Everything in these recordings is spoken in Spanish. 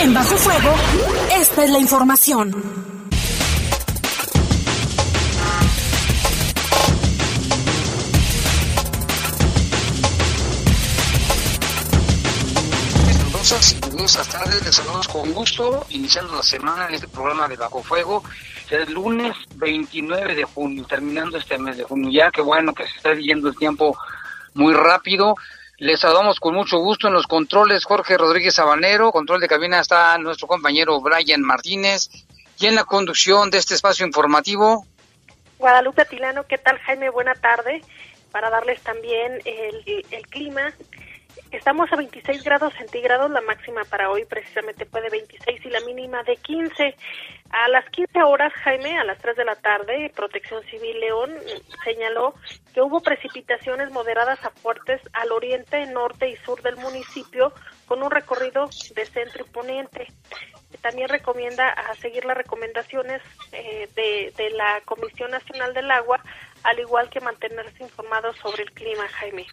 En Bajo Fuego, esta es la información. Buenas tardes, les saludamos con gusto, iniciando la semana en este programa de Bajo Fuego, el lunes 29 de junio, terminando este mes de junio, ya que bueno que se está viviendo el tiempo muy rápido, les saludamos con mucho gusto en los controles Jorge Rodríguez Sabanero, control de cabina está nuestro compañero Brian Martínez y en la conducción de este espacio informativo. Guadalupe Tilano, ¿qué tal Jaime? Buena tarde. Para darles también el, el clima, Estamos a 26 grados centígrados, la máxima para hoy precisamente fue de 26 y la mínima de 15. A las 15 horas, Jaime, a las 3 de la tarde, Protección Civil León señaló que hubo precipitaciones moderadas a fuertes al oriente, norte y sur del municipio con un recorrido de centro y poniente. También recomienda a seguir las recomendaciones eh, de, de la Comisión Nacional del Agua, al igual que mantenerse informados sobre el clima, Jaime.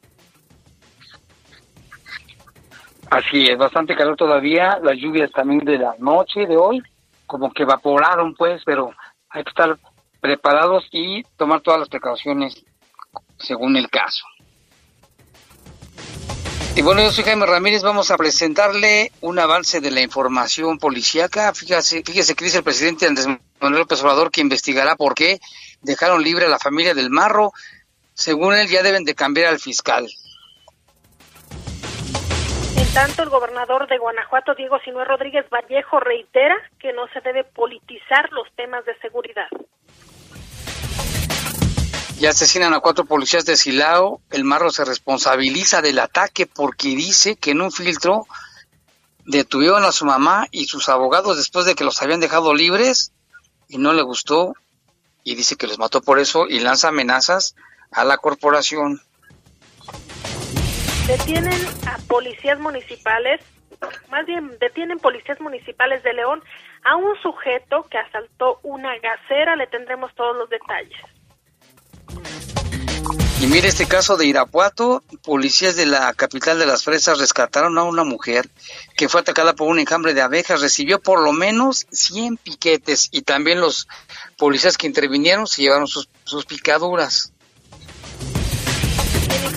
Así es, bastante calor todavía, las lluvias también de la noche de hoy, como que evaporaron pues, pero hay que estar preparados y tomar todas las precauciones según el caso. Y bueno, yo soy Jaime Ramírez, vamos a presentarle un avance de la información policíaca. Fíjese, fíjese que dice el presidente Andrés Manuel López Obrador que investigará por qué dejaron libre a la familia del Marro. Según él, ya deben de cambiar al fiscal. Tanto, el gobernador de Guanajuato, Diego Sinue Rodríguez Vallejo, reitera que no se debe politizar los temas de seguridad. Ya asesinan a cuatro policías de Silao. El Marro se responsabiliza del ataque porque dice que en un filtro detuvieron a su mamá y sus abogados después de que los habían dejado libres y no le gustó y dice que los mató por eso y lanza amenazas a la corporación. Detienen a policías municipales, más bien detienen policías municipales de León a un sujeto que asaltó una gasera. Le tendremos todos los detalles. Y mire este caso de Irapuato, policías de la capital de las fresas rescataron a una mujer que fue atacada por un enjambre de abejas, recibió por lo menos 100 piquetes y también los policías que intervinieron se llevaron sus, sus picaduras.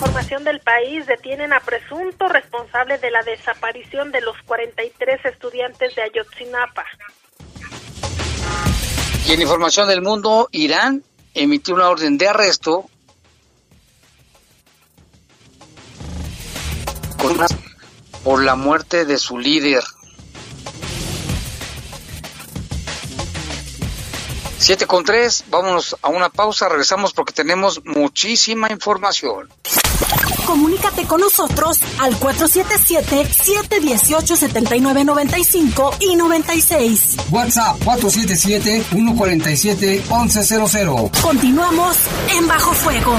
Información del país, detienen a presunto responsable de la desaparición de los 43 estudiantes de Ayotzinapa. Y en información del mundo, Irán emitió una orden de arresto por la muerte de su líder. 7 con 3, vámonos a una pausa, regresamos porque tenemos muchísima información. Comunícate con nosotros al 477-718-7995 y 96. WhatsApp 477-147-1100. Continuamos en Bajo Fuego.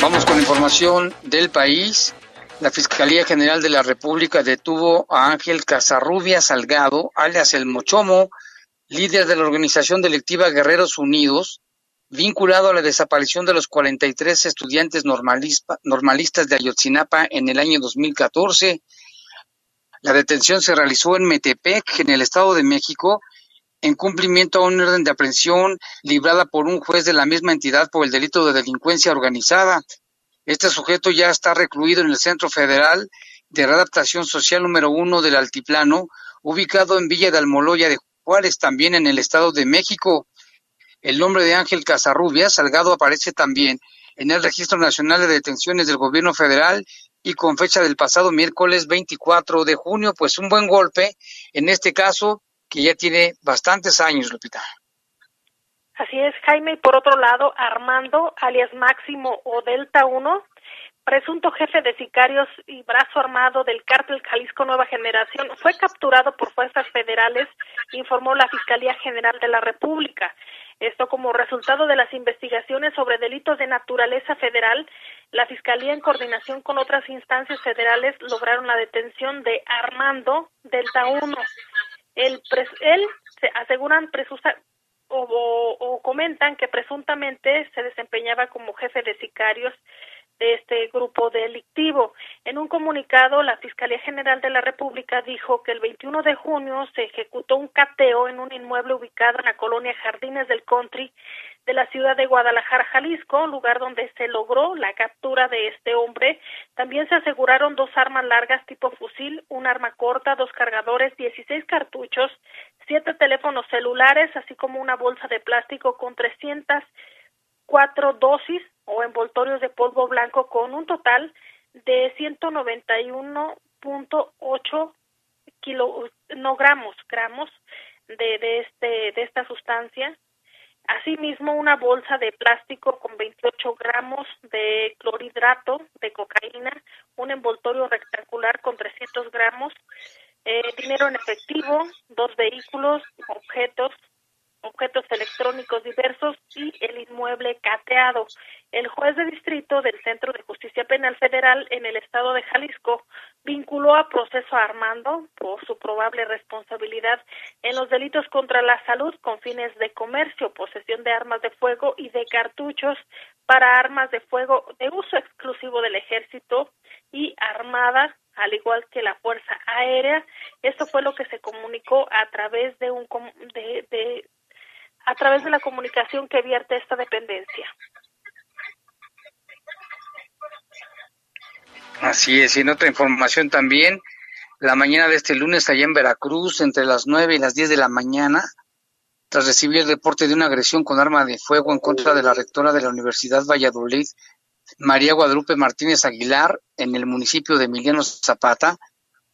Vamos con información del país. La Fiscalía General de la República detuvo a Ángel Casarrubia Salgado, alias El Mochomo, líder de la organización delictiva Guerreros Unidos, vinculado a la desaparición de los 43 estudiantes normalistas de Ayotzinapa en el año 2014. La detención se realizó en Metepec, en el Estado de México, en cumplimiento a un orden de aprehensión librada por un juez de la misma entidad por el delito de delincuencia organizada. Este sujeto ya está recluido en el Centro Federal de Readaptación Social número uno del Altiplano, ubicado en Villa de Almoloya de Juárez, también en el Estado de México. El nombre de Ángel Casarrubias Salgado aparece también en el Registro Nacional de Detenciones del Gobierno Federal y con fecha del pasado miércoles 24 de junio, pues un buen golpe en este caso que ya tiene bastantes años, Lupita. Así es, Jaime, y por otro lado, Armando, alias Máximo o Delta 1, presunto jefe de sicarios y brazo armado del cártel Jalisco Nueva Generación, fue capturado por fuerzas federales, informó la Fiscalía General de la República. Esto como resultado de las investigaciones sobre delitos de naturaleza federal, la Fiscalía en coordinación con otras instancias federales lograron la detención de Armando Delta 1. El él, se aseguran, o, comentan que presuntamente se desempeñaba como jefe de sicarios de este grupo delictivo. En un comunicado, la Fiscalía General de la República dijo que el 21 de junio se ejecutó un cateo en un inmueble ubicado en la colonia Jardines del Country de la ciudad de Guadalajara, Jalisco, lugar donde se logró la captura de este hombre. También se aseguraron dos armas largas tipo fusil, un arma corta, dos cargadores, 16 cartuchos, siete teléfonos celulares, así como una bolsa de plástico con 304 dosis o envoltorios de polvo blanco con un total de 191.8 kilo no gramos gramos de, de este de esta sustancia. Asimismo una bolsa de plástico con 28 gramos de clorhidrato de cocaína un envoltorio rectangular con 300 gramos eh, dinero en efectivo dos vehículos objetos objetos electrónicos diversos y el inmueble cateado. El juez de distrito del Centro de Justicia Penal Federal en el estado de Jalisco vinculó a proceso a Armando por su probable responsabilidad en los delitos contra la salud con fines de comercio, posesión de armas de fuego y de cartuchos para armas de fuego de uso exclusivo del ejército y armada al igual que la Fuerza Aérea. Esto fue lo que se comunicó a través de un de, de, a través de la comunicación que vierte esta dependencia. Así es, y en otra información también, la mañana de este lunes allá en Veracruz, entre las 9 y las 10 de la mañana, tras recibir el reporte de una agresión con arma de fuego en contra de la rectora de la Universidad Valladolid, María Guadalupe Martínez Aguilar, en el municipio de Emiliano Zapata,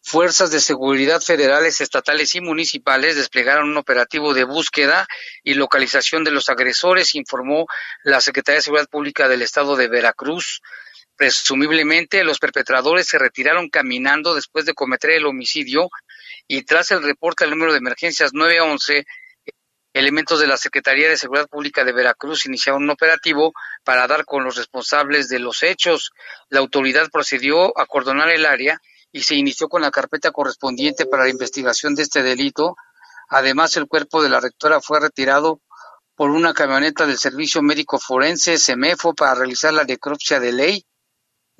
Fuerzas de seguridad federales, estatales y municipales desplegaron un operativo de búsqueda y localización de los agresores, informó la Secretaría de Seguridad Pública del Estado de Veracruz. Presumiblemente, los perpetradores se retiraron caminando después de cometer el homicidio y tras el reporte al número de emergencias 911, elementos de la Secretaría de Seguridad Pública de Veracruz iniciaron un operativo para dar con los responsables de los hechos. La autoridad procedió a cordonar el área y se inició con la carpeta correspondiente para la investigación de este delito. Además, el cuerpo de la rectora fue retirado por una camioneta del Servicio Médico Forense, SEMEFO, para realizar la necropsia de ley.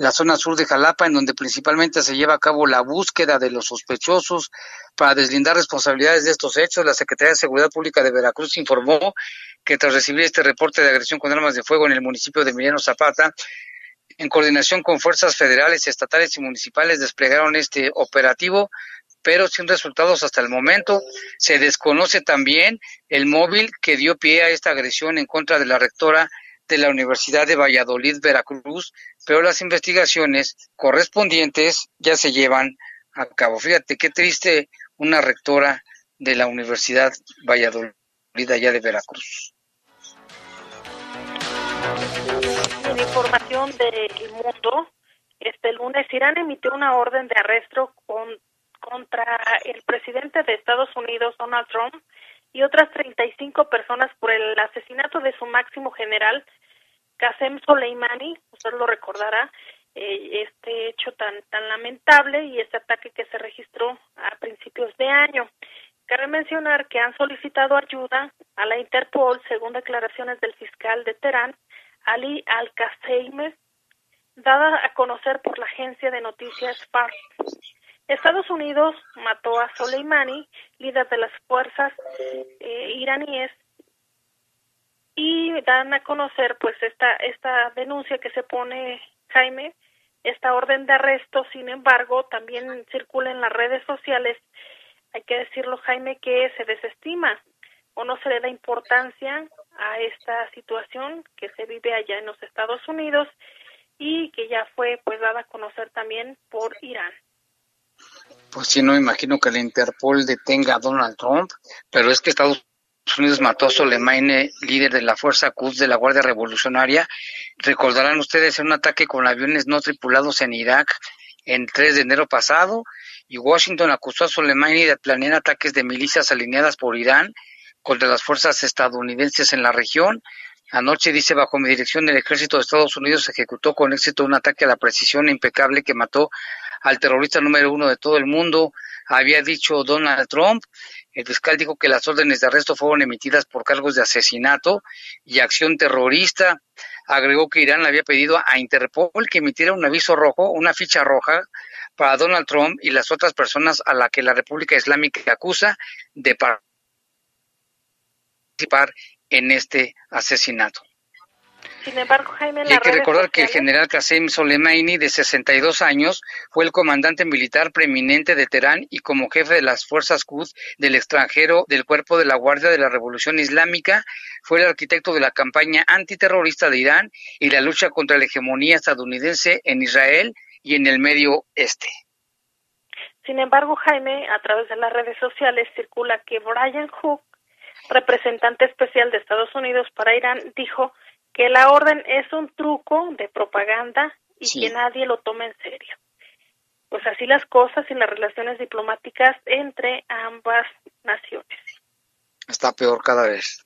La zona sur de Jalapa, en donde principalmente se lleva a cabo la búsqueda de los sospechosos para deslindar responsabilidades de estos hechos, la Secretaría de Seguridad Pública de Veracruz informó que tras recibir este reporte de agresión con armas de fuego en el municipio de Emiliano Zapata, en coordinación con fuerzas federales, estatales y municipales, desplegaron este operativo, pero sin resultados hasta el momento. Se desconoce también el móvil que dio pie a esta agresión en contra de la rectora de la Universidad de Valladolid, Veracruz, pero las investigaciones correspondientes ya se llevan a cabo. Fíjate qué triste una rectora de la Universidad Valladolid allá de Veracruz información del mundo, este lunes Irán emitió una orden de arresto con, contra el presidente de Estados Unidos, Donald Trump, y otras 35 personas por el asesinato de su máximo general, Qasem Soleimani, usted lo recordará, eh, este hecho tan, tan lamentable y este ataque que se registró a principios de año. Cabe mencionar que han solicitado ayuda a la Interpol, según declaraciones del fiscal de Teherán, Ali Al-Qasseim, dada a conocer por la agencia de noticias FARC. Estados Unidos mató a Soleimani, líder de las fuerzas eh, iraníes, y dan a conocer pues esta esta denuncia que se pone Jaime, esta orden de arresto, sin embargo, también circula en las redes sociales. Hay que decirlo, Jaime, que se desestima o no se le da importancia a esta situación que se vive allá en los Estados Unidos y que ya fue pues dada a conocer también por Irán. Pues sí, no imagino que la Interpol detenga a Donald Trump, pero es que Estados Unidos mató a Soleimani, líder de la Fuerza Quds de la Guardia Revolucionaria. Recordarán ustedes un ataque con aviones no tripulados en Irak en 3 de enero pasado y Washington acusó a Soleimani de planear ataques de milicias alineadas por Irán contra las fuerzas estadounidenses en la región. Anoche, dice, bajo mi dirección, el ejército de Estados Unidos ejecutó con éxito un ataque a la precisión impecable que mató al terrorista número uno de todo el mundo, había dicho Donald Trump. El fiscal dijo que las órdenes de arresto fueron emitidas por cargos de asesinato y acción terrorista. Agregó que Irán le había pedido a Interpol que emitiera un aviso rojo, una ficha roja, para Donald Trump y las otras personas a las que la República Islámica acusa de participar en este asesinato. Sin embargo, Jaime, hay que recordar que el general Qasem Soleimani, de 62 años, fue el comandante militar preeminente de Teherán y como jefe de las fuerzas Quds del extranjero del cuerpo de la Guardia de la Revolución Islámica, fue el arquitecto de la campaña antiterrorista de Irán y la lucha contra la hegemonía estadounidense en Israel y en el Medio Este. Sin embargo, Jaime, a través de las redes sociales circula que Brian Hook, representante especial de Estados Unidos para Irán, dijo que la orden es un truco de propaganda y que nadie lo tome en serio. Pues así las cosas y las relaciones diplomáticas entre ambas naciones. Está peor cada vez.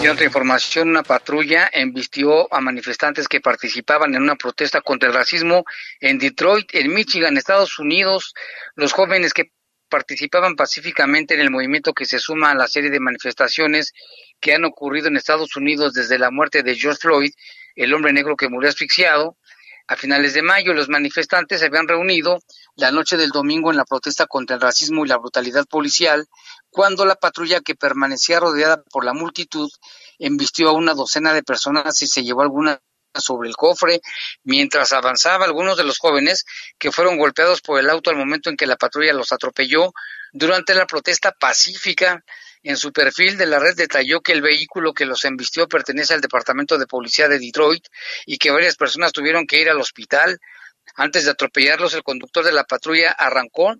Y otra información, una patrulla embistió a manifestantes que participaban en una protesta contra el racismo en Detroit, en Michigan, Estados Unidos. Los jóvenes que participaban pacíficamente en el movimiento que se suma a la serie de manifestaciones que han ocurrido en Estados Unidos desde la muerte de George Floyd, el hombre negro que murió asfixiado. A finales de mayo, los manifestantes se habían reunido la noche del domingo en la protesta contra el racismo y la brutalidad policial, cuando la patrulla que permanecía rodeada por la multitud embistió a una docena de personas y se llevó algunas sobre el cofre mientras avanzaba algunos de los jóvenes que fueron golpeados por el auto al momento en que la patrulla los atropelló durante la protesta pacífica. En su perfil de la red detalló que el vehículo que los embistió pertenece al Departamento de Policía de Detroit y que varias personas tuvieron que ir al hospital. Antes de atropellarlos, el conductor de la patrulla arrancó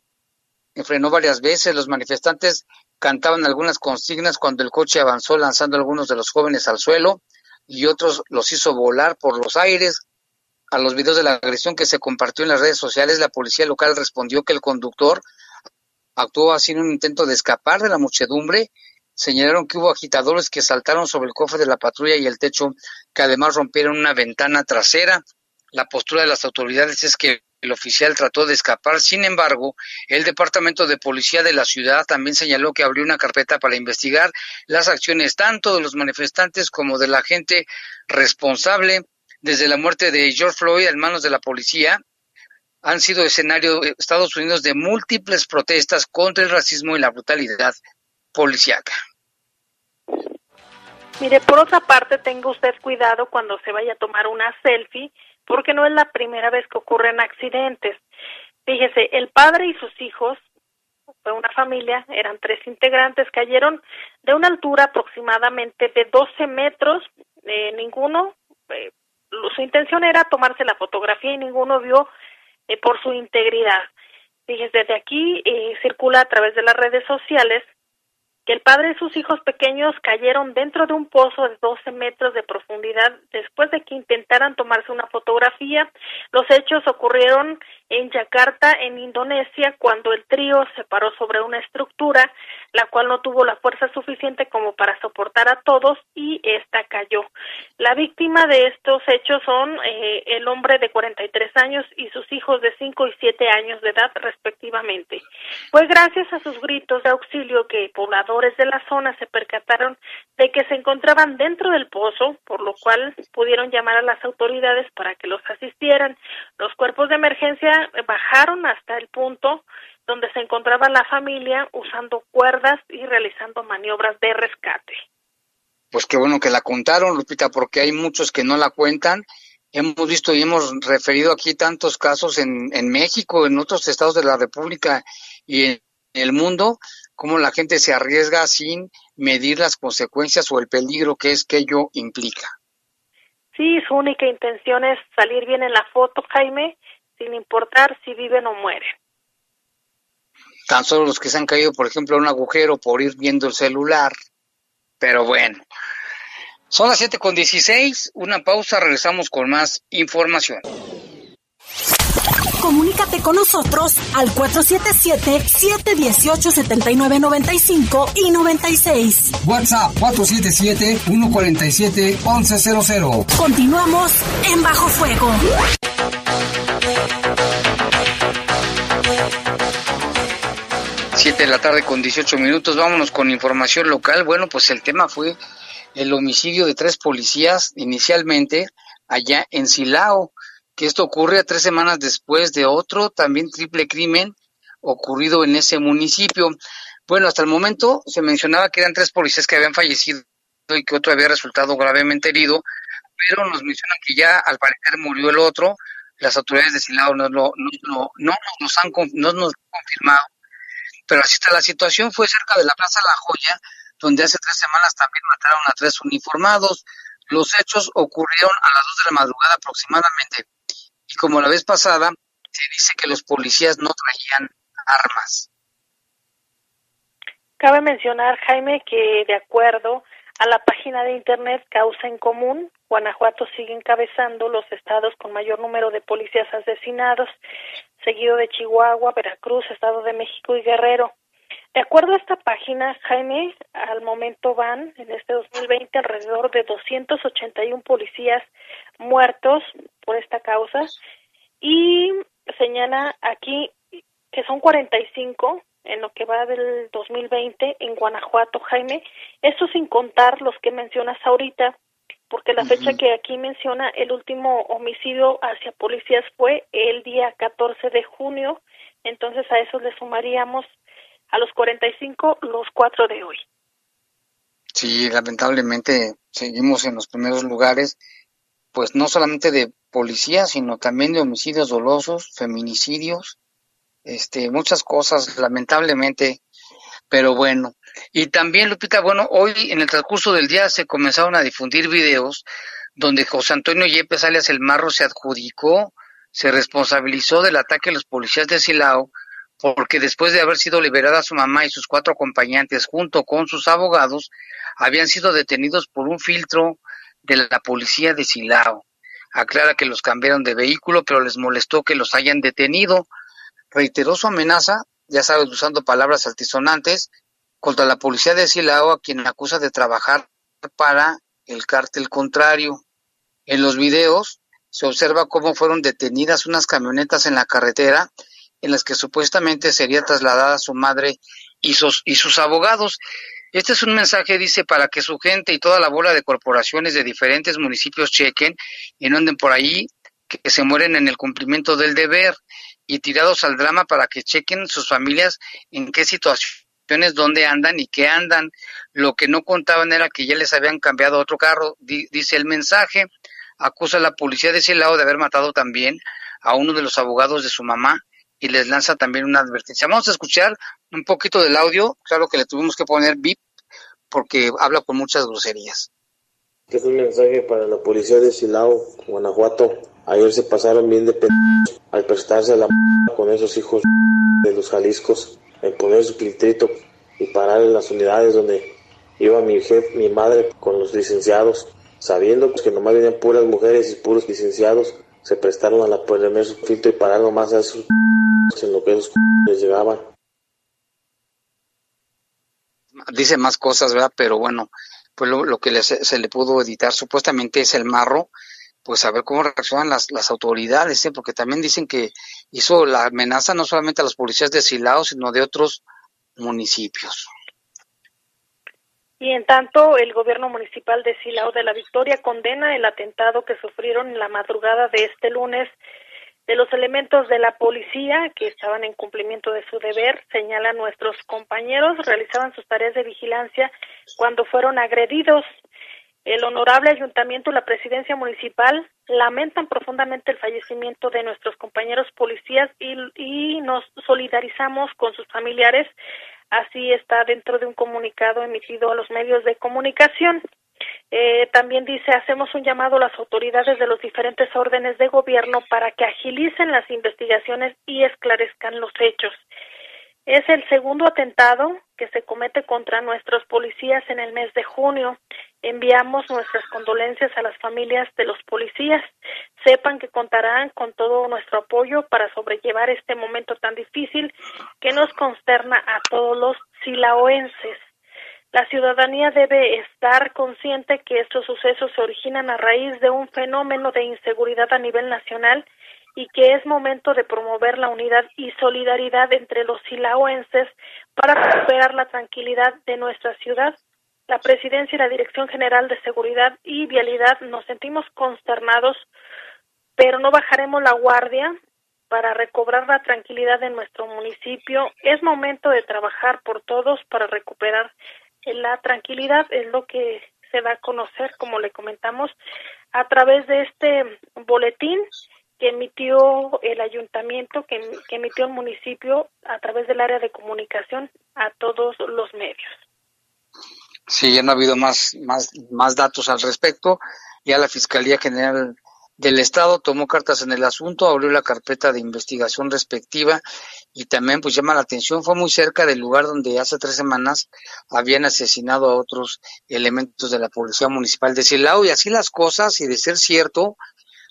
frenó varias veces. Los manifestantes cantaban algunas consignas cuando el coche avanzó lanzando a algunos de los jóvenes al suelo y otros los hizo volar por los aires. A los videos de la agresión que se compartió en las redes sociales, la policía local respondió que el conductor actuó en un intento de escapar de la muchedumbre. Señalaron que hubo agitadores que saltaron sobre el cofre de la patrulla y el techo, que además rompieron una ventana trasera. La postura de las autoridades es que el oficial trató de escapar, sin embargo, el Departamento de Policía de la ciudad también señaló que abrió una carpeta para investigar las acciones tanto de los manifestantes como de la gente responsable. Desde la muerte de George Floyd en manos de la policía, han sido escenario Estados Unidos de múltiples protestas contra el racismo y la brutalidad policíaca. Mire, por otra parte, tenga usted cuidado cuando se vaya a tomar una selfie porque no es la primera vez que ocurren accidentes. Fíjese, el padre y sus hijos, fue una familia, eran tres integrantes, cayeron de una altura aproximadamente de 12 metros, eh, ninguno, eh, su intención era tomarse la fotografía y ninguno vio eh, por su integridad. Fíjese, desde aquí circula a través de las redes sociales que el padre y sus hijos pequeños cayeron dentro de un pozo de 12 metros de profundidad después de que intentaran tomarse una fotografía. Los hechos ocurrieron en Yakarta, en Indonesia, cuando el trío se paró sobre una estructura, la cual no tuvo la fuerza suficiente como para soportar a todos y esta cayó. La víctima de estos hechos son eh, el hombre de 43 años y sus hijos de 5 y 7 años de edad respectivamente. Fue gracias a sus gritos de auxilio que pobladores de la zona se percataron de que se encontraban dentro del pozo, por lo cual pudieron llamar a las autoridades para que los asistieran. Los cuerpos de emergencia bajaron hasta el punto donde se encontraba la familia usando cuerdas y realizando maniobras de rescate. Pues qué bueno que la contaron, Lupita, porque hay muchos que no la cuentan. Hemos visto y hemos referido aquí tantos casos en, en México, en otros estados de la República y en el mundo, cómo la gente se arriesga sin medir las consecuencias o el peligro que es que ello implica. Sí, su única intención es salir bien en la foto, Jaime, sin importar si viven o mueren. Tan solo los que se han caído, por ejemplo, a un agujero por ir viendo el celular. Pero bueno, son las 7 con 16, una pausa, regresamos con más información. Comunícate con nosotros al 477-718-7995 y 96. WhatsApp 477-147-1100. Continuamos en Bajo Fuego. Siete de la tarde con 18 minutos, vámonos con información local. Bueno, pues el tema fue el homicidio de tres policías inicialmente allá en Silao que esto ocurre a tres semanas después de otro también triple crimen ocurrido en ese municipio. Bueno, hasta el momento se mencionaba que eran tres policías que habían fallecido y que otro había resultado gravemente herido, pero nos mencionan que ya al parecer murió el otro. Las autoridades de Silao no, no, no, no nos han no nos han confirmado, pero así está la situación. Fue cerca de la Plaza La Joya, donde hace tres semanas también mataron a tres uniformados. Los hechos ocurrieron a las dos de la madrugada aproximadamente y como la vez pasada, se dice que los policías no traían armas. Cabe mencionar, Jaime, que de acuerdo a la página de Internet Causa en Común, Guanajuato sigue encabezando los estados con mayor número de policías asesinados, seguido de Chihuahua, Veracruz, Estado de México y Guerrero. De acuerdo a esta página, Jaime, al momento van en este 2020 alrededor de 281 policías muertos por esta causa y señala aquí que son 45 en lo que va del 2020 en Guanajuato, Jaime. Esto sin contar los que mencionas ahorita, porque la fecha que aquí menciona el último homicidio hacia policías fue el día 14 de junio, entonces a eso le sumaríamos a los 45 los cuatro de hoy. Sí, lamentablemente seguimos en los primeros lugares, pues no solamente de policías, sino también de homicidios dolosos, feminicidios, este, muchas cosas, lamentablemente, pero bueno. Y también, Lupita, bueno, hoy en el transcurso del día se comenzaron a difundir videos donde José Antonio Yepes, alias El Marro, se adjudicó, se responsabilizó del ataque a los policías de Silao porque después de haber sido liberada su mamá y sus cuatro acompañantes junto con sus abogados, habían sido detenidos por un filtro de la policía de Silao. Aclara que los cambiaron de vehículo, pero les molestó que los hayan detenido. Reiteró su amenaza, ya sabes, usando palabras altisonantes, contra la policía de Silao, a quien acusa de trabajar para el cártel contrario. En los videos se observa cómo fueron detenidas unas camionetas en la carretera en las que supuestamente sería trasladada su madre y sus, y sus abogados. Este es un mensaje, dice, para que su gente y toda la bola de corporaciones de diferentes municipios chequen y no anden por ahí, que se mueren en el cumplimiento del deber y tirados al drama para que chequen sus familias en qué situaciones, dónde andan y qué andan. Lo que no contaban era que ya les habían cambiado otro carro, dice el mensaje. Acusa a la policía de ese lado de haber matado también a uno de los abogados de su mamá y les lanza también una advertencia. Vamos a escuchar un poquito del audio, claro que le tuvimos que poner VIP porque habla con muchas groserías. Este es un mensaje para la policía de Silao, Guanajuato. Ayer se pasaron bien de p al prestarse a la con esos hijos de los Jaliscos, en poner su filtrito y parar en las unidades donde iba mi jefe, mi madre con los licenciados, sabiendo que nomás venían puras mujeres y puros licenciados, se prestaron a la poner su filtro y parar nomás a esos en lo que esos les llegaban. Dice más cosas, ¿verdad? Pero bueno, pues lo, que se le pudo editar supuestamente es el marro, pues a ver cómo reaccionan las, las autoridades, ¿eh? porque también dicen que hizo la amenaza no solamente a los policías de Silao, sino de otros municipios. Y en tanto, el gobierno municipal de Silao de la Victoria condena el atentado que sufrieron en la madrugada de este lunes de los elementos de la policía que estaban en cumplimiento de su deber, señalan nuestros compañeros, realizaban sus tareas de vigilancia cuando fueron agredidos. El honorable ayuntamiento y la presidencia municipal lamentan profundamente el fallecimiento de nuestros compañeros policías y, nos solidarizamos con sus familiares. Así está dentro de un comunicado emitido a los medios de comunicación. Eh, también dice, hacemos un llamado a las autoridades de los diferentes órdenes de gobierno para que agilicen las investigaciones y esclarezcan los hechos. Es el segundo atentado que se comete contra nuestros policías en el mes de junio. Enviamos nuestras condolencias a las familias de los policías. Sepan que contarán con todo nuestro apoyo para sobrellevar este momento tan difícil que nos consterna a todos los silaoenses. La ciudadanía debe estar consciente que estos sucesos se originan a raíz de un fenómeno de inseguridad a nivel nacional y que es momento de promover la unidad y solidaridad entre los silaoenses para recuperar la tranquilidad de nuestra ciudad. La Presidencia y la Dirección General de Seguridad y Vialidad nos sentimos consternados, pero no bajaremos la guardia para recobrar la tranquilidad de nuestro municipio. Es momento de trabajar por todos para recuperar la tranquilidad es lo que se va a conocer, como le comentamos, a través de este boletín que emitió el ayuntamiento, que, emitió el municipio a través del área de comunicación a todos los medios. Sí, ya no ha habido más, más, más datos al respecto. Ya la Fiscalía General del Estado tomó cartas en el asunto, abrió la carpeta de investigación respectiva y también pues llama la atención, fue muy cerca del lugar donde hace tres semanas habían asesinado a otros elementos de la Policía Municipal de Silao y así las cosas y de ser cierto,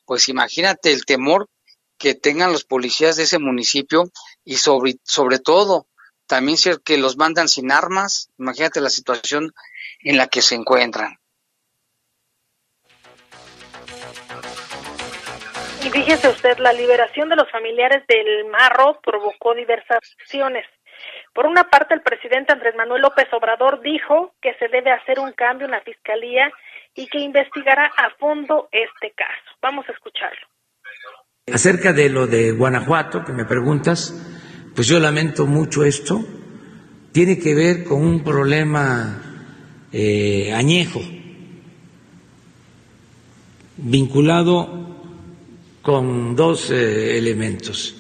pues imagínate el temor que tengan los policías de ese municipio y sobre, sobre todo también ser que los mandan sin armas, imagínate la situación en la que se encuentran. Y fíjese usted, la liberación de los familiares del Marro provocó diversas acciones. Por una parte, el presidente Andrés Manuel López Obrador dijo que se debe hacer un cambio en la fiscalía y que investigará a fondo este caso. Vamos a escucharlo. Acerca de lo de Guanajuato, que me preguntas, pues yo lamento mucho esto. Tiene que ver con un problema eh, añejo, vinculado con dos eh, elementos.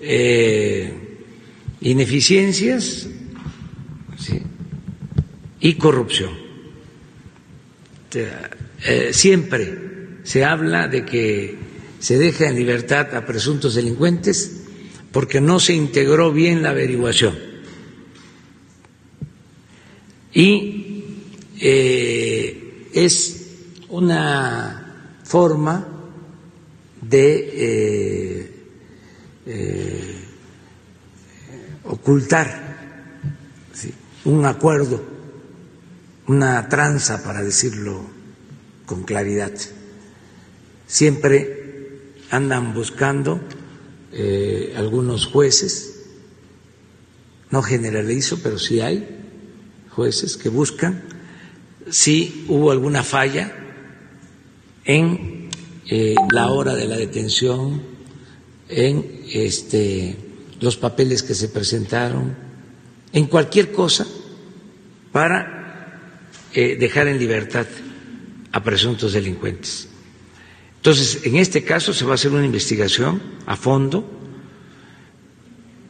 Eh, ineficiencias y corrupción. Siempre se habla de que se deja en libertad a presuntos delincuentes porque no se integró bien la averiguación. Y es una forma de eh, eh, ocultar un acuerdo, una tranza, para decirlo con claridad. Siempre andan buscando eh, algunos jueces, no generalizo, pero sí hay jueces que buscan si hubo alguna falla en eh, la hora de la detención, en este, los papeles que se presentaron, en cualquier cosa para eh, dejar en libertad a presuntos delincuentes. Entonces, en este caso se va a hacer una investigación a fondo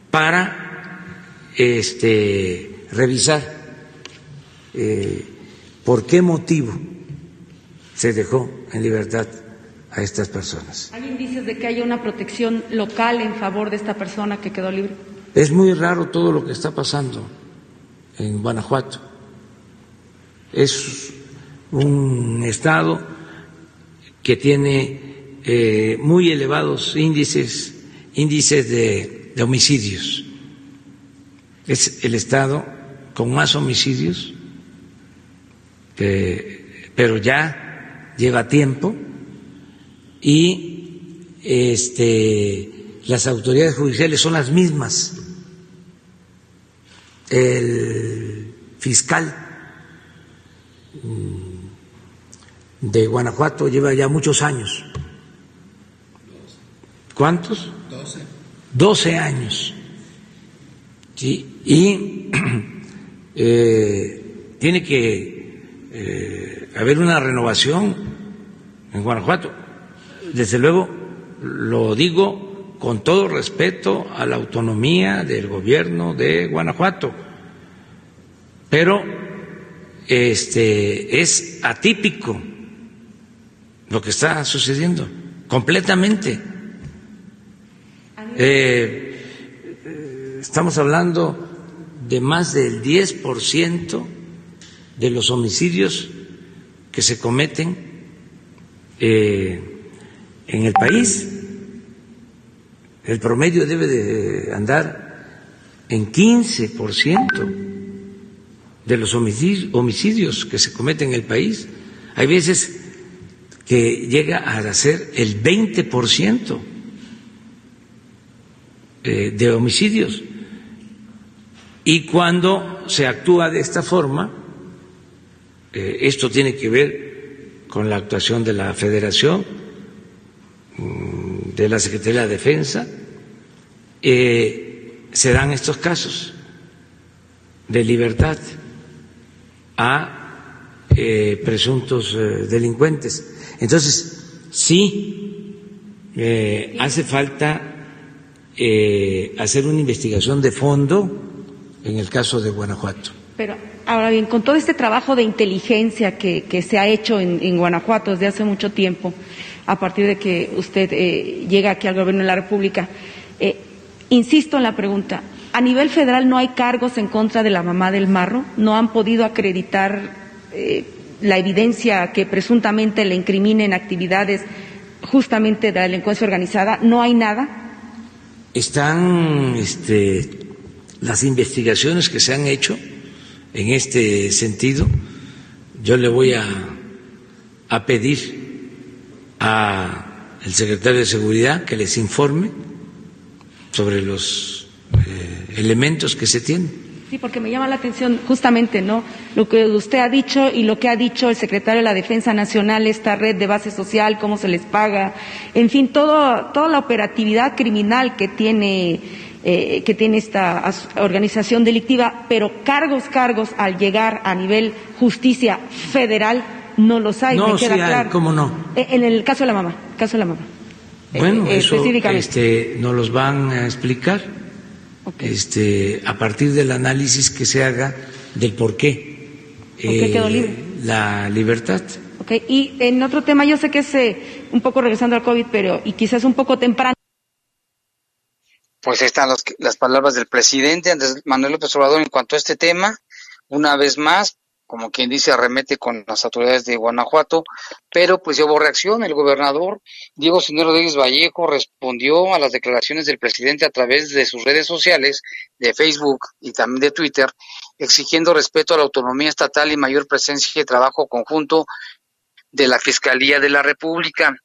para este, revisar eh, por qué motivo se dejó en libertad a estas personas. ¿Hay indicios de que haya una protección local en favor de esta persona que quedó libre? Es muy raro todo lo que está pasando en Guanajuato. Es un estado que tiene eh, muy elevados índices, índices de, homicidios. Es el estado con más homicidios, eh, pero ya lleva tiempo y este, las autoridades judiciales son las mismas. El fiscal mm, de Guanajuato lleva ya muchos años. ¿Cuántos? Doce. Doce años. Sí, y eh, tiene que eh, haber una renovación en Guanajuato desde luego lo digo con todo respeto a la autonomía del gobierno de Guanajuato, pero este es atípico lo que está sucediendo, completamente. Eh, estamos hablando de más del 10% de los homicidios que se cometen eh, en el país. El promedio debe de andar en 15% de los homicidios que se cometen en el país. Hay veces que llega a ser el 20% eh, de homicidios. Y cuando se actúa de esta forma, eh, esto tiene que ver con la actuación de la Federación, mm, de la Secretaría de Defensa, eh, se dan estos casos de libertad a presuntos delincuentes. Entonces, sí, eh, hace falta eh, hacer una investigación de fondo en el caso de Guanajuato. Pero ahora bien, con todo este trabajo de inteligencia que, se ha hecho en, Guanajuato desde hace mucho tiempo, a partir de que usted eh, llega aquí al Gobierno de la República, insisto en la pregunta, ¿a nivel federal no hay cargos en contra de la mamá del marro? ¿No han podido acreditar la evidencia que presuntamente le incriminen actividades justamente de la delincuencia organizada, ¿no hay nada? Están este, las investigaciones que se han hecho en este sentido. Yo le voy a, a pedir al secretario de Seguridad que les informe sobre los eh, elementos que se tienen. Sí, porque me llama la atención justamente, ¿no? Lo que usted ha dicho y lo que ha dicho el secretario de la Defensa Nacional, esta red de base social, cómo se les paga, en fin, todo, toda la operatividad criminal que tiene, eh, que tiene esta organización delictiva, pero cargos, cargos al llegar a nivel justicia federal no los hay. No, sí hay, ¿cómo no? Eh, en el caso de la mamá, caso de la mamá. Bueno, eh, eso este, nos los van a explicar este, a partir del análisis que se haga del por qué eh, la libertad. Okay. Y en otro tema, yo sé que es eh, un poco regresando al COVID, pero y quizás un poco temprano. Pues están las palabras del presidente Andrés Manuel López Obrador en cuanto a este tema. Una vez más, como quien dice, arremete con las autoridades de Guanajuato, pero pues hubo reacción. El gobernador Diego Señor Rodríguez Vallejo respondió a las declaraciones del presidente a través de sus redes sociales, de Facebook y también de Twitter, exigiendo respeto a la autonomía estatal y mayor presencia y trabajo conjunto de la Fiscalía de la República.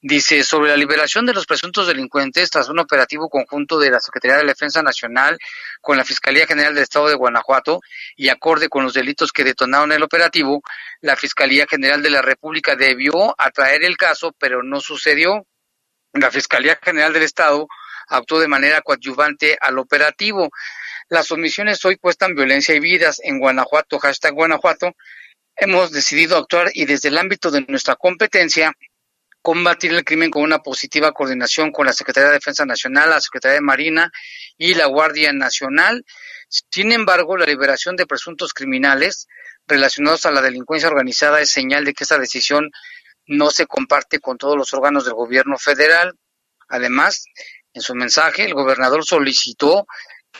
Dice, sobre la liberación de los presuntos delincuentes tras un operativo conjunto de la Secretaría de la Defensa Nacional con la Fiscalía General del Estado de Guanajuato y acorde con los delitos que detonaron el operativo, la Fiscalía General de la República debió atraer el caso, pero no sucedió. La Fiscalía General del Estado actuó de manera coadyuvante al operativo. Las omisiones hoy cuestan violencia y vidas en Guanajuato, hashtag Guanajuato. Hemos decidido actuar y desde el ámbito de nuestra competencia combatir el crimen con una positiva coordinación con la Secretaría de Defensa Nacional, la Secretaría de Marina y la Guardia Nacional. Sin embargo, la liberación de presuntos criminales relacionados a la delincuencia organizada es señal de que esta decisión no se comparte con todos los órganos del gobierno federal. Además, en su mensaje, el gobernador solicitó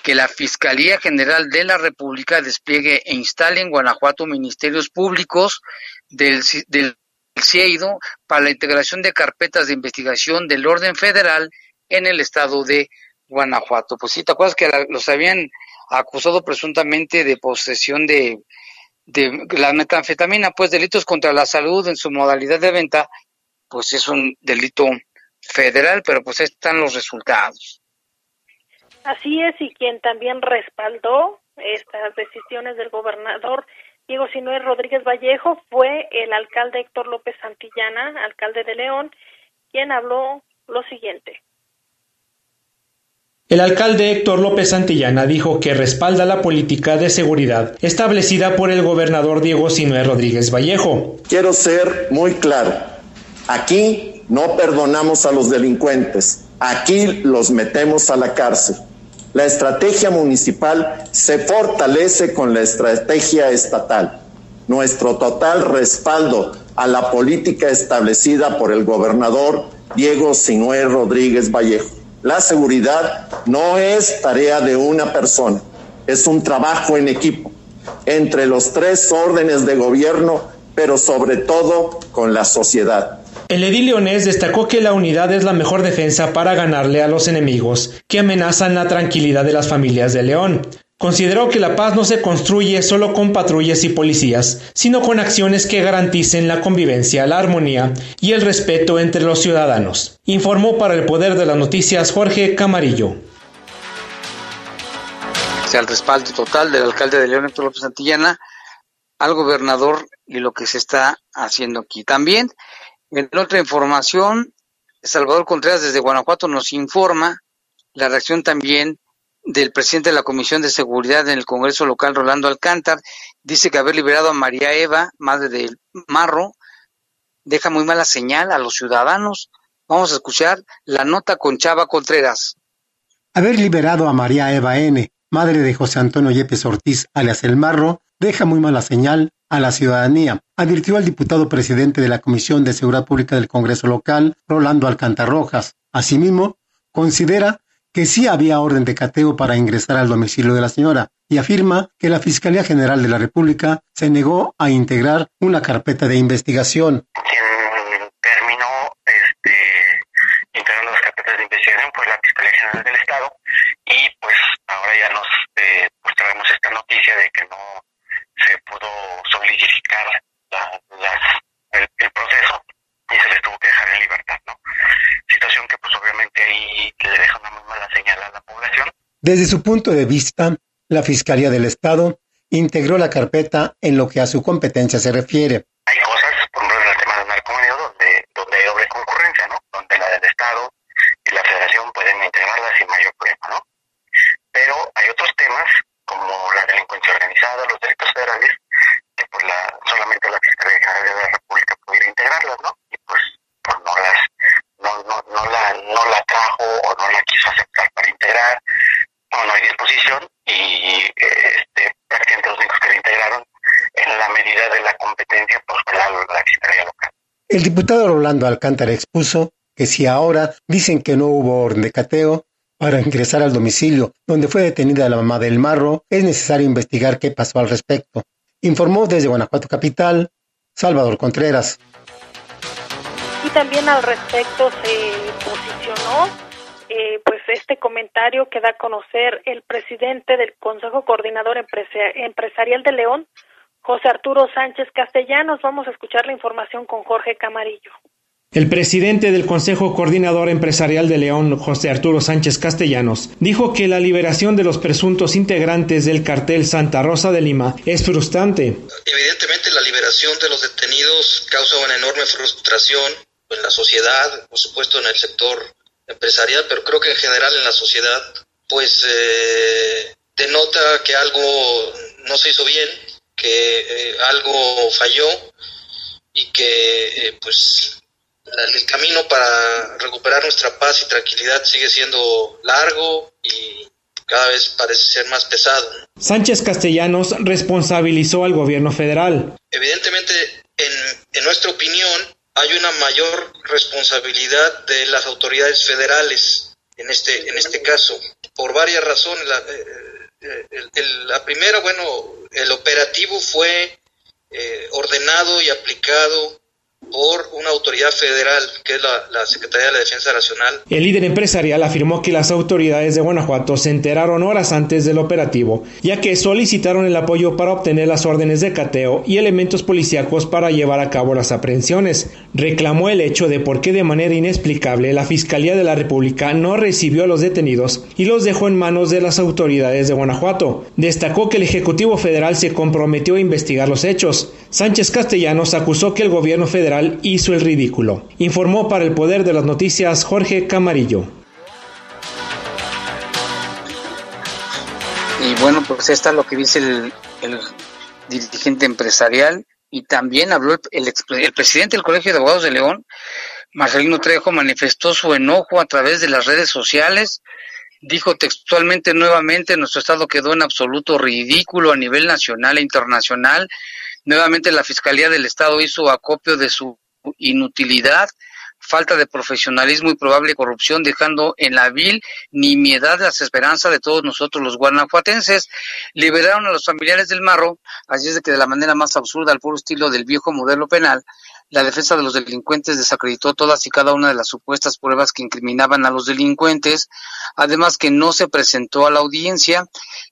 que la Fiscalía General de la República despliegue e instale en Guanajuato ministerios públicos del, del CIEIDO para la integración de carpetas de investigación del orden federal en el estado de Guanajuato. Pues sí, ¿te acuerdas que los habían acusado presuntamente de posesión de, de la metanfetamina? Pues delitos contra la salud en su modalidad de venta, pues es un delito federal, pero pues están los resultados. Así es, y quien también respaldó estas decisiones del gobernador Diego Sinué Rodríguez Vallejo fue el alcalde Héctor López Santillana, alcalde de León, quien habló lo siguiente. El alcalde Héctor López Santillana dijo que respalda la política de seguridad establecida por el gobernador Diego Sinué Rodríguez Vallejo. Quiero ser muy claro. Aquí no perdonamos a los delincuentes. Aquí los metemos a la cárcel. La estrategia municipal se fortalece con la estrategia estatal. Nuestro total respaldo a la política establecida por el gobernador Diego Sinué Rodríguez Vallejo. La seguridad no es tarea de una persona, es un trabajo en equipo entre los tres órdenes de gobierno, pero sobre todo con la sociedad. El edil leonés destacó que la unidad es la mejor defensa para ganarle a los enemigos que amenazan la tranquilidad de las familias de León. Consideró que la paz no se construye solo con patrullas y policías, sino con acciones que garanticen la convivencia, la armonía y el respeto entre los ciudadanos. Informó para el Poder de las Noticias Jorge Camarillo. Al respaldo total del alcalde de León, Héctor López Santillana, al gobernador y lo que se está haciendo aquí. También, en otra información, Salvador Contreras desde Guanajuato nos informa la reacción también del presidente de la Comisión de Seguridad en el Congreso local, Rolando Alcántar, dice que haber liberado a María Eva, madre del Marro, deja muy mala señal a los ciudadanos. Vamos a escuchar la nota con Chava Contreras. Haber liberado a María Eva N., madre de José Antonio Yepes Ortiz, alias El Marro, deja muy mala señal a la ciudadanía, advirtió el diputado presidente de la Comisión de Seguridad Pública del Congreso local, Rolando Alcántar Rojas. Asimismo, considera que sí había orden de cateo para ingresar al domicilio de la señora y afirma que la Fiscalía General de la República se negó a integrar una carpeta de investigación. Terminó este, integrando las carpetas de investigación fue la Fiscalía General del Estado y pues ahora ya nos eh, pues traemos esta noticia de que no se pudo solidificar la, el, el proceso y se les tuvo que dejar en libertad, ¿no? Situación que pues obviamente ahí le deja una muy mala señal a la población. Desde su punto de vista, la Fiscalía del Estado integró la carpeta en lo que a su competencia se refiere. Hay cosas, por ejemplo, en el tema del narcomeneo, donde, donde hay doble concurrencia, ¿no? Donde la del Estado y la Federación pueden integrarla sin mayor problema, ¿no? Pero hay otros temas, como la delincuencia organizada, los delitos federales, que pues la, solamente la Fiscalía General de la República pudiera integrarlas, ¿no? Y pues, pues no las, no, la, no la trajo o no la quiso aceptar para integrar, o no hay disposición, y este, prácticamente los únicos que la integraron en la medida de la competencia, pues fue la, la Fiscalía local. El diputado Rolando Alcántara expuso que si ahora dicen que no hubo orden de cateo para ingresar al domicilio donde fue detenida la mamá del marro, es necesario investigar qué pasó al respecto. Informó desde Guanajuato Capital, Salvador Contreras. Y también al respecto se posicionó eh, pues este comentario que da a conocer el presidente del Consejo Coordinador Empresa- Empresarial de León, José Arturo Sánchez Castellanos. Vamos a escuchar la información con Jorge Camarillo. El presidente del Consejo Coordinador Empresarial de León, José Arturo Sánchez Castellanos, dijo que la liberación de los presuntos integrantes del cartel Santa Rosa de Lima es frustrante. Evidentemente la liberación de los detenidos causa una enorme frustración en la sociedad, por supuesto en el sector empresarial, pero creo que en general en la sociedad, pues eh, denota que algo no se hizo bien, que eh, algo falló y que eh, pues el camino para recuperar nuestra paz y tranquilidad sigue siendo largo y cada vez parece ser más pesado. Sánchez Castellanos responsabilizó al gobierno federal. Evidentemente, en, en nuestra opinión, hay una mayor responsabilidad de las autoridades federales en este, en este caso, por varias razones. La, eh, el, el, la primera, bueno, el operativo fue eh, ordenado y aplicado por una autoridad federal, que es la, Secretaría de la Defensa Nacional. El líder empresarial afirmó que las autoridades de Guanajuato se enteraron horas antes del operativo, ya que solicitaron el apoyo para obtener las órdenes de cateo y elementos policíacos para llevar a cabo las aprehensiones. Reclamó el hecho de por qué de manera inexplicable la Fiscalía de la República no recibió a los detenidos y los dejó en manos de las autoridades de Guanajuato. Destacó que el Ejecutivo Federal se comprometió a investigar los hechos. Sánchez Castellanos acusó que el gobierno federal hizo el ridículo. Informó para el Poder de las Noticias Jorge Camarillo. Y bueno, pues está lo que dice el, dirigente empresarial y también habló el, el, presidente del Colegio de Abogados de León, Marcelino Trejo, manifestó su enojo a través de las redes sociales. Dijo textualmente nuevamente, nuestro Estado quedó en absoluto ridículo a nivel nacional e internacional. Nuevamente la Fiscalía del Estado hizo acopio de su inutilidad. Falta de profesionalismo y probable corrupción, dejando en la vil nimiedad las esperanzas de todos nosotros los guanajuatenses. Liberaron a los familiares del Marro, así es de que de la manera más absurda, al puro estilo del viejo modelo penal, la defensa de los delincuentes desacreditó todas y cada una de las supuestas pruebas que incriminaban a los delincuentes, además que no se presentó a la audiencia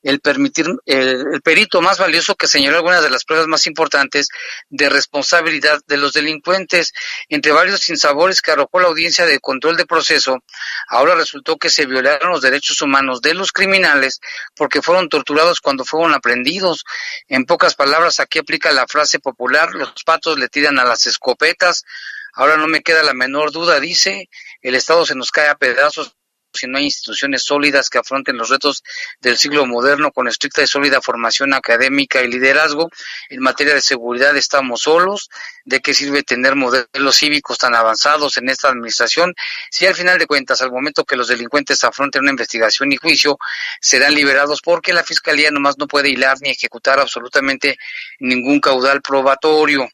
el permitir el, perito más valioso que señaló algunas de las pruebas más importantes de responsabilidad de los delincuentes, entre varios sinsabores que arrojó la audiencia de control de proceso, ahora resultó que se violaron los derechos humanos de los criminales porque fueron torturados cuando fueron aprendidos. En pocas palabras, aquí aplica la frase popular, los patos le tiran a las escopetas. Ahora no me queda la menor duda, dice, el Estado se nos cae a pedazos si no hay instituciones sólidas que afronten los retos del siglo moderno con estricta y sólida formación académica y liderazgo. En materia de seguridad estamos solos. ¿De qué sirve tener modelos cívicos tan avanzados en esta administración si al final de cuentas, al momento que los delincuentes afronten una investigación y juicio, serán liberados porque la Fiscalía nomás no puede hilar ni ejecutar absolutamente ningún caudal probatorio?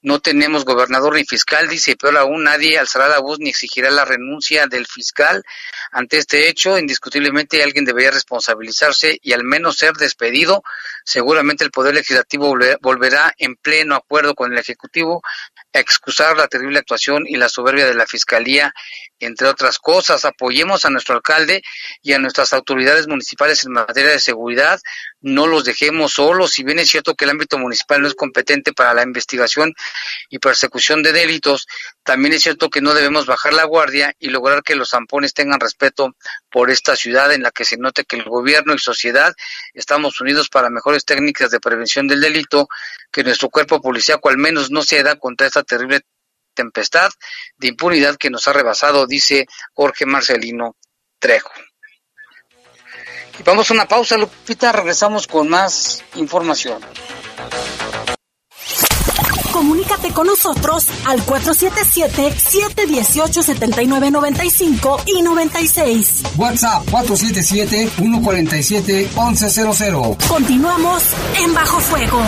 No tenemos gobernador ni fiscal, dice, peor aún nadie alzará la voz ni exigirá la renuncia del fiscal. Ante este hecho, indiscutiblemente alguien debería responsabilizarse y al menos ser despedido. Seguramente el Poder Legislativo volverá en pleno acuerdo con el Ejecutivo a excusar la terrible actuación y la soberbia de la Fiscalía, entre otras cosas. Apoyemos a nuestro alcalde y a nuestras autoridades municipales en materia de seguridad. No los dejemos solos. Si bien es cierto que el ámbito municipal no es competente para la investigación y persecución de delitos, también es cierto que no debemos bajar la guardia y lograr que los zampones tengan respeto por esta ciudad en la que se note que el gobierno y sociedad estamos unidos para mejores técnicas de prevención del delito, que nuestro cuerpo policíaco al menos no se da contra esta terrible tempestad de impunidad que nos ha rebasado, dice Jorge Marcelino Trejo. Y vamos a una pausa, Lupita, regresamos con más información. Comunícate con nosotros al 477-718-7995 y 96. WhatsApp 477-147-1100. Continuamos en Bajo Fuego.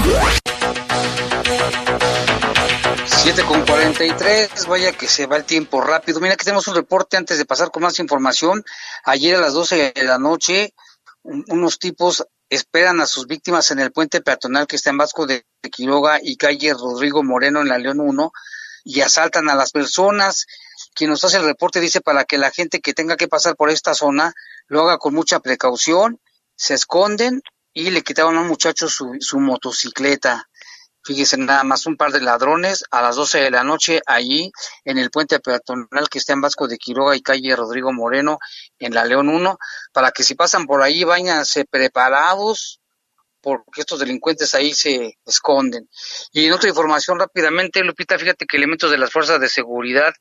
7 con 43, vaya que se va el tiempo rápido. Mira que tenemos un reporte antes de pasar con más información. Ayer a las 12 de la noche, unos tipos esperan a sus víctimas en el puente peatonal que está en Vasco de Quiroga y calle Rodrigo Moreno en la León 1 y asaltan a las personas. Quien nos hace el reporte dice para que la gente que tenga que pasar por esta zona lo haga con mucha precaución, se esconden y le quitaron a un muchacho su, su motocicleta. Fíjese nada más, un par de ladrones a las 12 de la noche allí en el puente peatonal que está en Vasco de Quiroga y calle Rodrigo Moreno en la León 1, para que si pasan por ahí váyanse preparados porque estos delincuentes ahí se esconden. Y en otra información rápidamente, Lupita, fíjate que elementos de las fuerzas de seguridad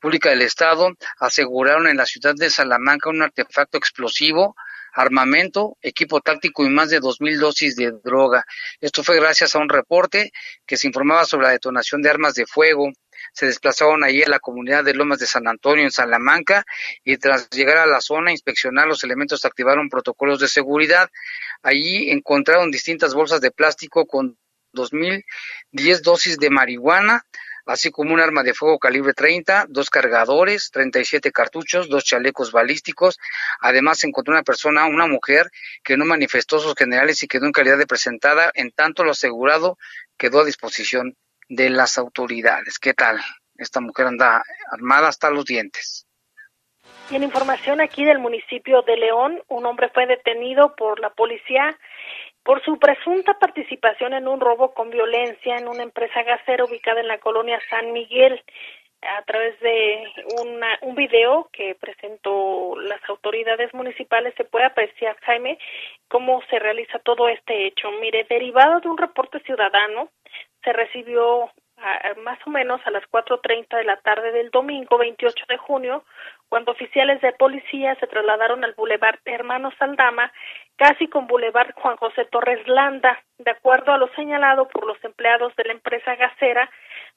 pública del Estado aseguraron en la ciudad de Salamanca un artefacto explosivo armamento, equipo táctico y más de dos mil dosis de droga. Esto fue gracias a un reporte que se informaba sobre la detonación de armas de fuego. Se desplazaron allí a la comunidad de Lomas de San Antonio en Salamanca y tras llegar a la zona, inspeccionar los elementos activaron protocolos de seguridad. Allí encontraron distintas bolsas de plástico con dos mil diez dosis de marihuana, así como un arma de fuego calibre 30, dos cargadores, 37 cartuchos, dos chalecos balísticos. Además, se encontró una persona, una mujer, que no manifestó sus generales y quedó en calidad de presentada, en tanto lo asegurado quedó a disposición de las autoridades. ¿Qué tal? Esta mujer anda armada hasta los dientes. Y en información aquí del municipio de León, un hombre fue detenido por la policía por su presunta participación en un robo con violencia en una empresa gasera ubicada en la colonia San Miguel a través de una, un video que presentó las autoridades municipales se puede apreciar, Jaime, cómo se realiza todo este hecho. Mire, derivado de un reporte ciudadano, se recibió más o menos a las 4.30 de la tarde del domingo 28 de junio, cuando oficiales de policía se trasladaron al Boulevard Hermanos Saldama casi con Boulevard Juan José Torres Landa. De acuerdo a lo señalado por los empleados de la empresa gasera,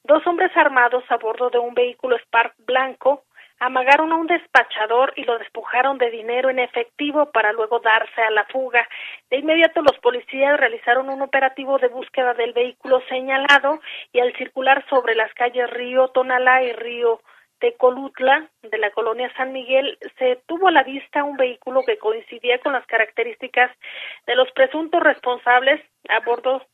dos hombres armados a bordo de un vehículo Spark blanco amagaron a un despachador y lo despojaron de dinero en efectivo para luego darse a la fuga. De inmediato los policías realizaron un operativo de búsqueda del vehículo señalado y al circular sobre las calles Río Tonalá y Río Tecolutla, de la colonia San Miguel, se tuvo a la vista un vehículo que coincidía con las características de los presuntos responsables a bordo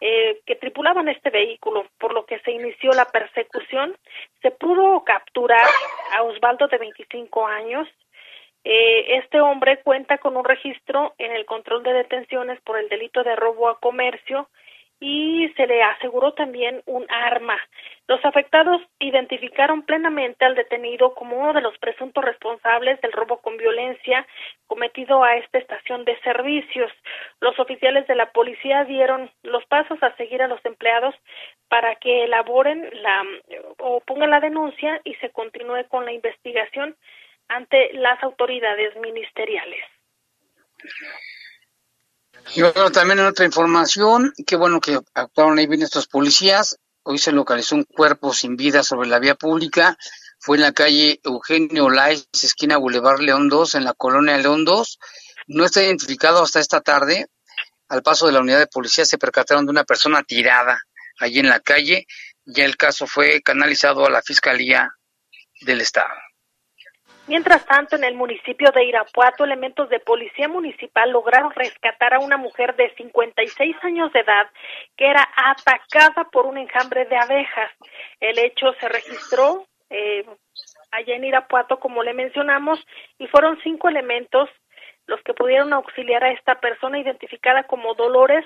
eh, que tripulaban este vehículo, por lo que se inició la persecución. Se pudo capturar a Osvaldo de 25 años. Eh, este hombre cuenta con un registro en el control de detenciones por el delito de robo a comercio y se le aseguró también un arma. Los afectados identificaron plenamente al detenido como uno de los presuntos responsables del robo con violencia cometido a esta estación de servicios. Los oficiales de la policía dieron los pasos a seguir a los empleados para que elaboren la o pongan la denuncia y se continúe con la investigación ante las autoridades ministeriales. Y bueno, también en otra información, qué bueno que actuaron ahí bien estos policías. Hoy se localizó un cuerpo sin vida sobre la vía pública. Fue en la calle Eugenio Lais, esquina Boulevard León 2, en la colonia León 2. No está identificado hasta esta tarde. Al paso de la unidad de policía se percataron de una persona tirada allí en la calle. Ya el caso fue canalizado a la Fiscalía del Estado. Mientras tanto, en el municipio de Irapuato, elementos de policía municipal lograron rescatar a una mujer de 56 años de edad que era atacada por un enjambre de abejas. El hecho se registró eh, allá en Irapuato, como le mencionamos, y fueron cinco elementos los que pudieron auxiliar a esta persona identificada como Dolores,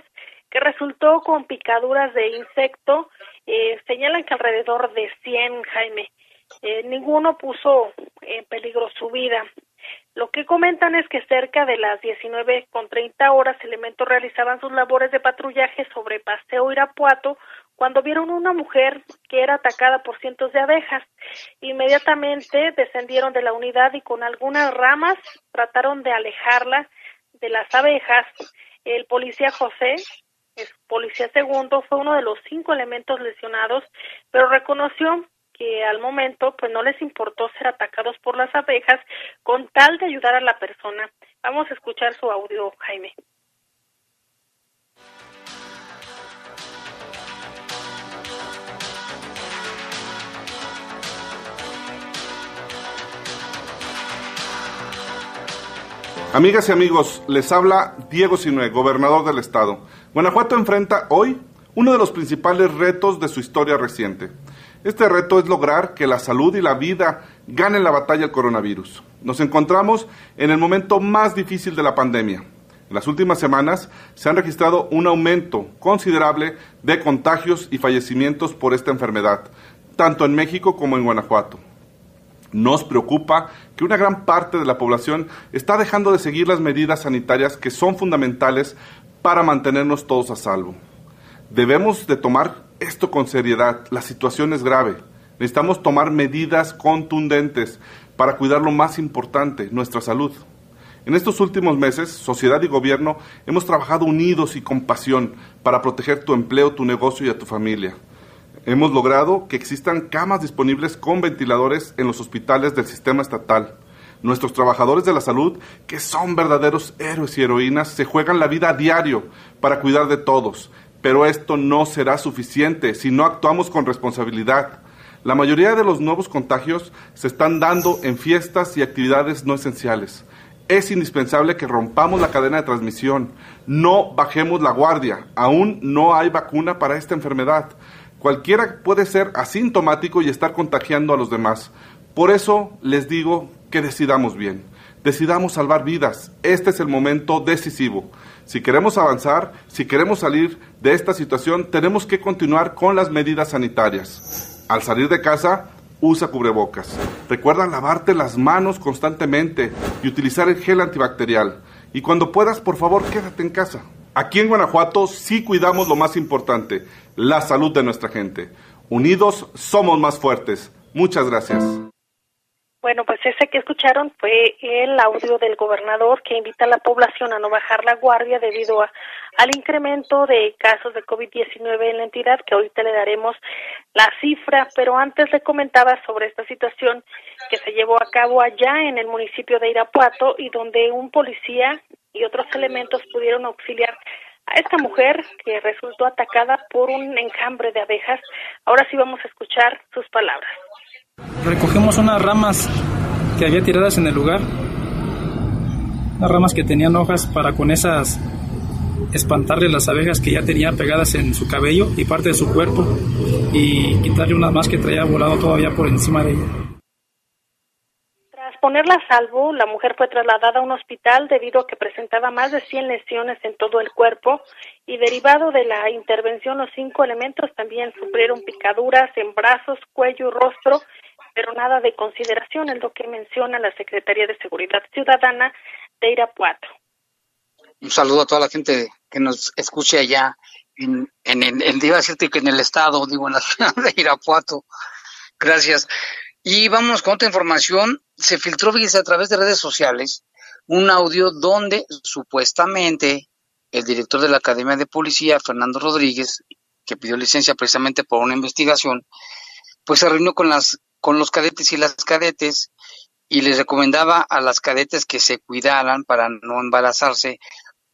que resultó con picaduras de insecto. Eh, señalan que alrededor de 100, Jaime. Eh, ninguno puso en peligro su vida. Lo que comentan es que cerca de las 19 con 30 horas elementos realizaban sus labores de patrullaje sobre Paseo Irapuato cuando vieron una mujer que era atacada por cientos de abejas. Inmediatamente descendieron de la unidad y con algunas ramas trataron de alejarla de las abejas. El policía José, es policía segundo, fue uno de los cinco elementos lesionados, pero reconoció que al momento pues no les importó ser atacados por las abejas con tal de ayudar a la persona. Vamos a escuchar su audio, Jaime. Amigas y amigos, les habla Diego Sinue, gobernador del estado. Guanajuato enfrenta hoy uno de los principales retos de su historia reciente este reto es lograr que la salud y la vida ganen la batalla al coronavirus. Nos encontramos en el momento más difícil de la pandemia. En las últimas semanas se han registrado un aumento considerable de contagios y fallecimientos por esta enfermedad, tanto en México como en Guanajuato. Nos preocupa que una gran parte de la población está dejando de seguir las medidas sanitarias que son fundamentales para mantenernos todos a salvo. Debemos de tomar esto con seriedad. La situación es grave. Necesitamos tomar medidas contundentes para cuidar lo más importante, nuestra salud. En estos últimos meses, sociedad y gobierno hemos trabajado unidos y con pasión para proteger tu empleo, tu negocio y a tu familia. Hemos logrado que existan camas disponibles con ventiladores en los hospitales del sistema estatal. Nuestros trabajadores de la salud, que son verdaderos héroes y heroínas, se juegan la vida a diario para cuidar de todos pero esto no será suficiente si no actuamos con responsabilidad. La mayoría de los nuevos contagios se están dando en fiestas y actividades no esenciales. Es indispensable que rompamos la cadena de transmisión. No bajemos la guardia. Aún no hay vacuna para esta enfermedad. Cualquiera puede ser asintomático y estar contagiando a los demás. Por eso les digo que decidamos bien. Decidamos salvar vidas. Este es el momento decisivo. Si queremos avanzar, si queremos salir de esta situación, tenemos que continuar con las medidas sanitarias. Al salir de casa, usa cubrebocas. Recuerda lavarte las manos constantemente y utilizar el gel antibacterial. Y cuando puedas, por favor, quédate en casa. Aquí en Guanajuato sí cuidamos lo más importante, la salud de nuestra gente. Unidos somos más fuertes. Muchas gracias. Bueno, pues ese que escucharon fue el audio del gobernador que invita a la población a no bajar la guardia debido a, al incremento de casos de COVID-19 en la entidad, que ahorita le daremos la cifra, pero antes le comentaba sobre esta situación que se llevó a cabo allá en el municipio de Irapuato y donde un policía y otros elementos pudieron auxiliar a esta mujer que resultó atacada por un enjambre de abejas. Ahora sí vamos a escuchar sus palabras Recogemos unas ramas que había tiradas en el lugar, unas ramas que tenían hojas para con esas espantarle las abejas que ya tenía pegadas en su cabello y parte de su cuerpo y quitarle unas más que traía volado todavía por encima de ella. Tras ponerla a salvo, la mujer fue trasladada a un hospital debido a que presentaba más de 100 lesiones en todo el cuerpo y derivado de la intervención los cinco elementos también sufrieron picaduras en brazos, cuello y rostro, pero nada de consideración en lo que menciona la Secretaría de Seguridad Ciudadana de Irapuato. Un saludo a toda la gente que nos escuche allá en, en, en, en iba a que en el estado, digo, en la ciudad de Irapuato. Gracias. Y vamos con otra información. Se filtró, fíjese, a través de redes sociales un audio donde supuestamente el director de la Academia de Policía, Fernando Rodríguez, que pidió licencia precisamente por una investigación, pues se reunió con las con los cadetes y las cadetes y les recomendaba a las cadetes que se cuidaran para no embarazarse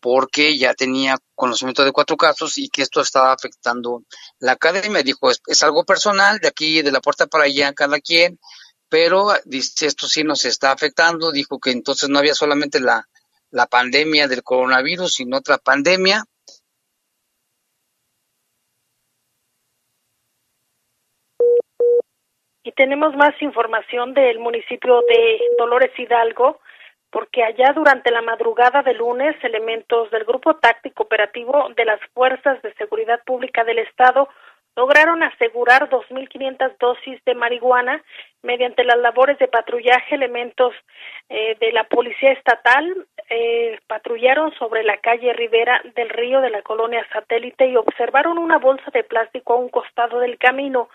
porque ya tenía conocimiento de cuatro casos y que esto estaba afectando la academia. Dijo, es, es, algo personal, de aquí, de la puerta para allá, cada quien, pero dice, esto sí nos está afectando. Dijo que entonces no había solamente la, la pandemia del coronavirus, sino otra pandemia. Y tenemos más información del municipio de Dolores Hidalgo, porque allá durante la madrugada de lunes, elementos del Grupo Táctico Operativo de las Fuerzas de Seguridad Pública del Estado lograron asegurar 2.500 dosis de marihuana mediante las labores de patrullaje. Elementos eh, de la Policía Estatal eh, patrullaron sobre la calle Rivera del Río de la colonia Satélite y observaron una bolsa de plástico a un costado del camino.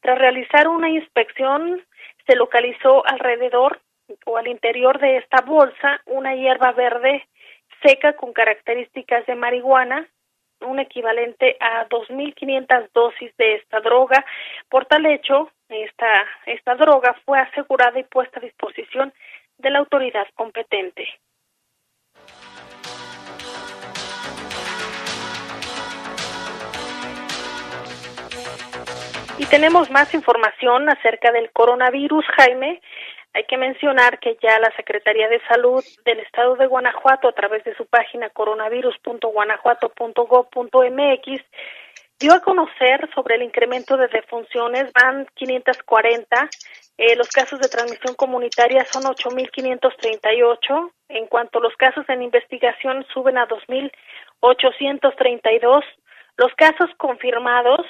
Tras realizar una inspección, se localizó alrededor o al interior de esta bolsa una hierba verde seca con características de marihuana, un equivalente a 2.500 dosis de esta droga. Por tal hecho, esta, esta droga fue asegurada y puesta a disposición de la autoridad competente. Y tenemos más información acerca del coronavirus, Jaime. Hay que mencionar que ya la Secretaría de Salud del Estado de Guanajuato, a través de su página coronavirus.guanajuato.gov.mx, dio a conocer sobre el incremento de defunciones, van 540, eh, los casos de transmisión comunitaria son 8.538, en cuanto a los casos en investigación suben a 2.832, los casos confirmados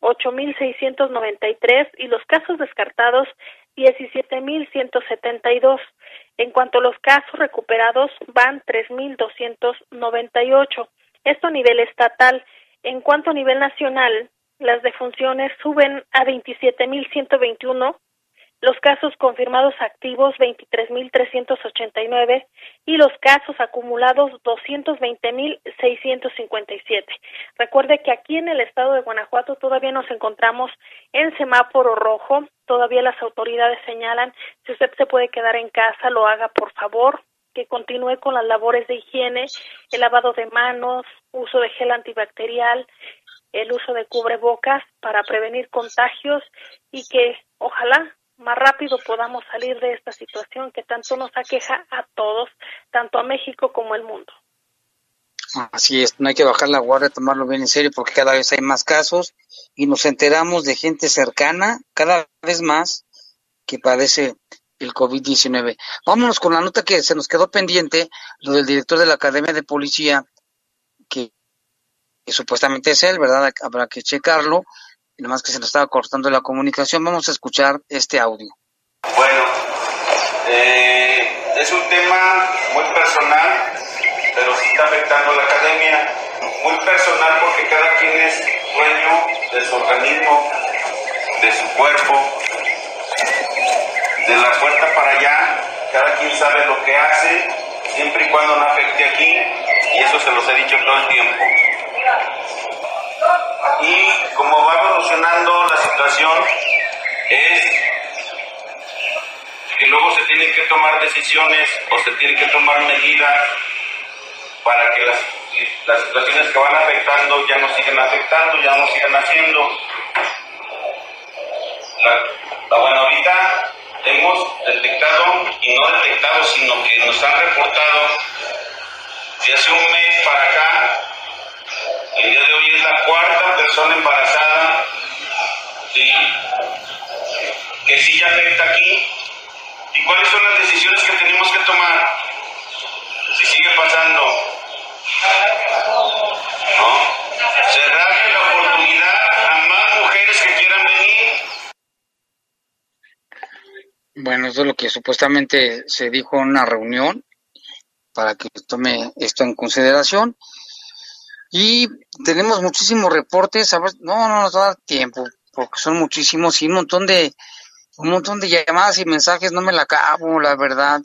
8.693 y los casos descartados 17.172. En cuanto a los casos recuperados, van 3.298. Esto a nivel estatal. En cuanto a nivel nacional, las defunciones suben a 27.121 los casos confirmados activos 23.389 y los casos acumulados 220.657. Recuerde que aquí en el estado de Guanajuato todavía nos encontramos en semáforo rojo, todavía las autoridades señalan si usted se puede quedar en casa, lo haga por favor, que continúe con las labores de higiene, el lavado de manos, uso de gel antibacterial, el uso de cubrebocas para prevenir contagios y que ojalá más rápido podamos salir de esta situación que tanto nos aqueja a todos, tanto a México como al mundo. Así es, no hay que bajar la guardia, tomarlo bien en serio porque cada vez hay más casos y nos enteramos de gente cercana cada vez más que padece el COVID-19. Vámonos con la nota que se nos quedó pendiente, lo del director de la Academia de Policía, que, supuestamente es él, ¿verdad? Habrá que checarlo, nomás que se nos estaba cortando la comunicación. Vamos a escuchar este audio. Bueno, eh, es un tema muy personal, pero sí está afectando a la academia. Muy personal porque cada quien es dueño de su organismo, de su cuerpo, de la puerta para allá. Cada quien sabe lo que hace, siempre y cuando no afecte aquí, y eso se los he dicho todo el tiempo y como va evolucionando la situación es que luego se tienen que tomar decisiones o se tienen que tomar medidas para que las, las situaciones que van afectando ya no sigan afectando, ya no sigan haciendo. La, Bueno, ahorita hemos detectado, y no detectado, sino que nos han reportado de hace un mes para acá, el día de hoy es la cuarta persona embarazada, ¿sí? que sí ya afecta aquí. ¿Y cuáles son las decisiones que tenemos que tomar? Si sigue pasando, ¿no? Cerrarle la oportunidad a más mujeres que quieran venir. Bueno, eso es lo que supuestamente se dijo en una reunión para que tome esto en consideración. Y tenemos muchísimos reportes, a ver, no, no nos va a dar tiempo, porque son muchísimos y un montón de un montón de llamadas y mensajes, no me la acabo, la verdad.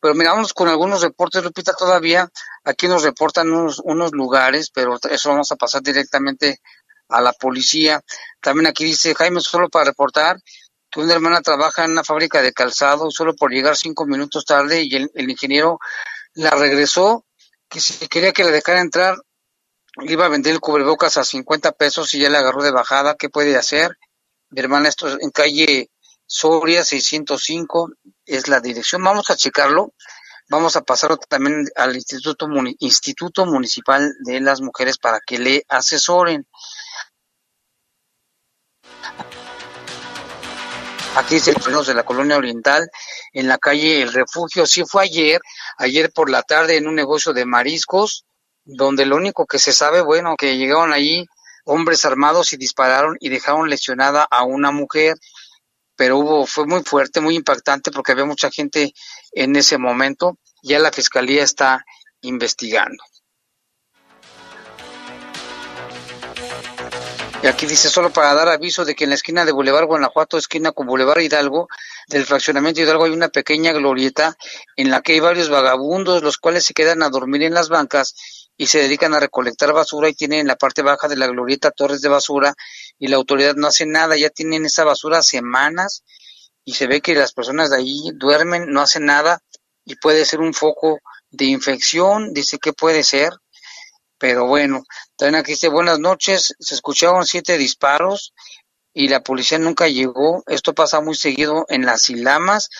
Pero miramos con algunos reportes, Lupita, todavía aquí nos reportan unos, unos lugares, pero eso vamos a pasar directamente a la policía. También aquí dice Jaime, solo para reportar que una hermana trabaja en una fábrica de calzado, solo por llegar cinco minutos tarde y el, el ingeniero la regresó, que si quería que le dejara entrar, iba a vender el cubrebocas a 50 pesos y ya le agarró de bajada, ¿qué puede hacer? Mi hermana, esto es en calle Soria 605 es la dirección. Vamos a checarlo. Vamos a pasarlo también al Instituto, Instituto Municipal de las Mujeres para que le asesoren. Aquí dice de la colonia oriental, en la calle El Refugio. Sí fue ayer, ayer por la tarde en un negocio de mariscos, donde lo único que se sabe, bueno, que llegaron allí hombres armados y dispararon y dejaron lesionada a una mujer pero hubo, fue muy fuerte, muy impactante porque había mucha gente en ese momento. Ya la fiscalía está investigando. Y aquí dice solo para dar aviso de que en la esquina de Boulevard Guanajuato, esquina con Boulevard Hidalgo, del fraccionamiento Hidalgo hay una pequeña glorieta en la que hay varios vagabundos, los cuales se quedan a dormir en las bancas y se dedican a recolectar basura y tienen en la parte baja de la glorieta torres de basura y la autoridad no hace nada, ya tienen esa basura semanas y se ve que las personas de ahí duermen, no hacen nada y puede ser un foco de infección, dice que puede ser, pero bueno, también aquí dice buenas noches, se escucharon siete disparos y la policía nunca llegó, esto pasa muy seguido en las Ilamas,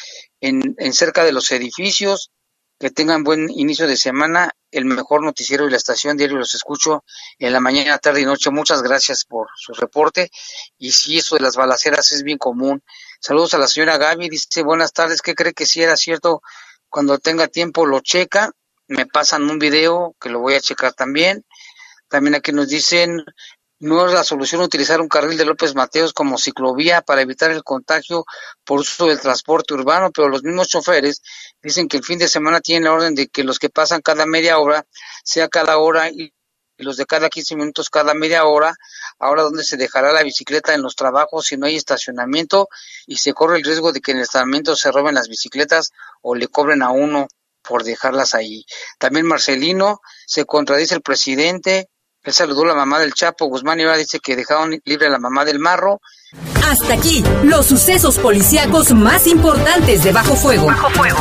en, en cerca de los edificios, que tengan buen inicio de semana, el mejor noticiero y la estación diario los escucho en la mañana, tarde y noche. Muchas gracias por su reporte. Y si eso de las balaceras es bien común. Saludos a la señora Gaby, dice buenas tardes, ¿qué cree que si era cierto? Cuando tenga tiempo lo checa, me pasan un video que lo voy a checar también. También aquí nos dicen, no es la solución utilizar un carril de López Mateos como ciclovía para evitar el contagio por uso del transporte urbano, pero los mismos choferes dicen que el fin de semana tienen la orden de que los que pasan cada media hora sea cada hora y los de cada 15 minutos cada media hora. Ahora, ¿dónde se dejará la bicicleta en los trabajos si no hay estacionamiento? Y se corre el riesgo de que en el estacionamiento se roben las bicicletas o le cobren a uno por dejarlas ahí. También Marcelino se contradice el presidente él saludó la mamá del Chapo. Guzmán ahora dice que dejaron libre a la mamá del Marro. Hasta aquí, los sucesos policíacos más importantes de Bajo Fuego. Bajo Fuego.